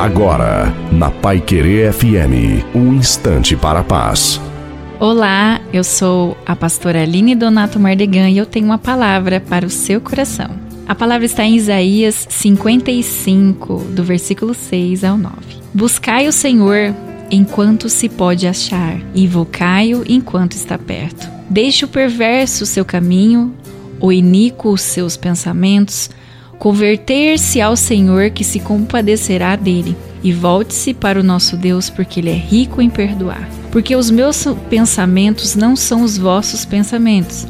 Agora, na Pai Querer FM, um instante para a paz. Olá, eu sou a pastora Aline Donato Mardegan e eu tenho uma palavra para o seu coração. A palavra está em Isaías 55, do versículo 6 ao 9. Buscai o Senhor enquanto se pode achar, invocai-o enquanto está perto. Deixe o perverso o seu caminho, o iníquo os seus pensamentos, converter-se ao Senhor que se compadecerá dele, e volte-se para o nosso Deus, porque ele é rico em perdoar. Porque os meus pensamentos não são os vossos pensamentos,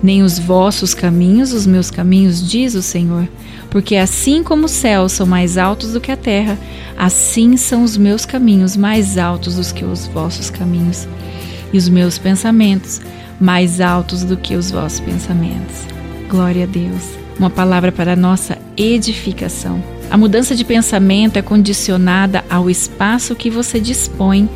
nem os vossos caminhos os meus caminhos, diz o Senhor. Porque assim como os céus são mais altos do que a terra, assim são os meus caminhos mais altos do que os vossos caminhos, e os meus pensamentos mais altos do que os vossos pensamentos. Glória a Deus uma palavra para a nossa edificação. A mudança de pensamento é condicionada ao espaço que você dispõe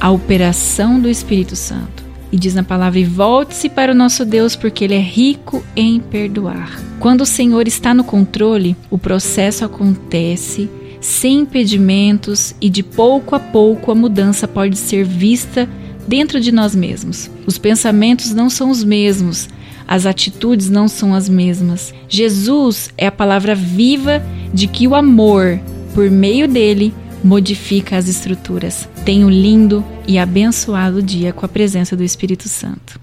à operação do Espírito Santo. E diz na palavra: volte-se para o nosso Deus, porque Ele é rico em perdoar. Quando o Senhor está no controle, o processo acontece sem impedimentos e de pouco a pouco a mudança pode ser vista dentro de nós mesmos. Os pensamentos não são os mesmos, as atitudes não são as mesmas. Jesus é a palavra viva de que o amor, por meio dele, modifica as estruturas. Tenha um lindo e abençoado dia com a presença do Espírito Santo.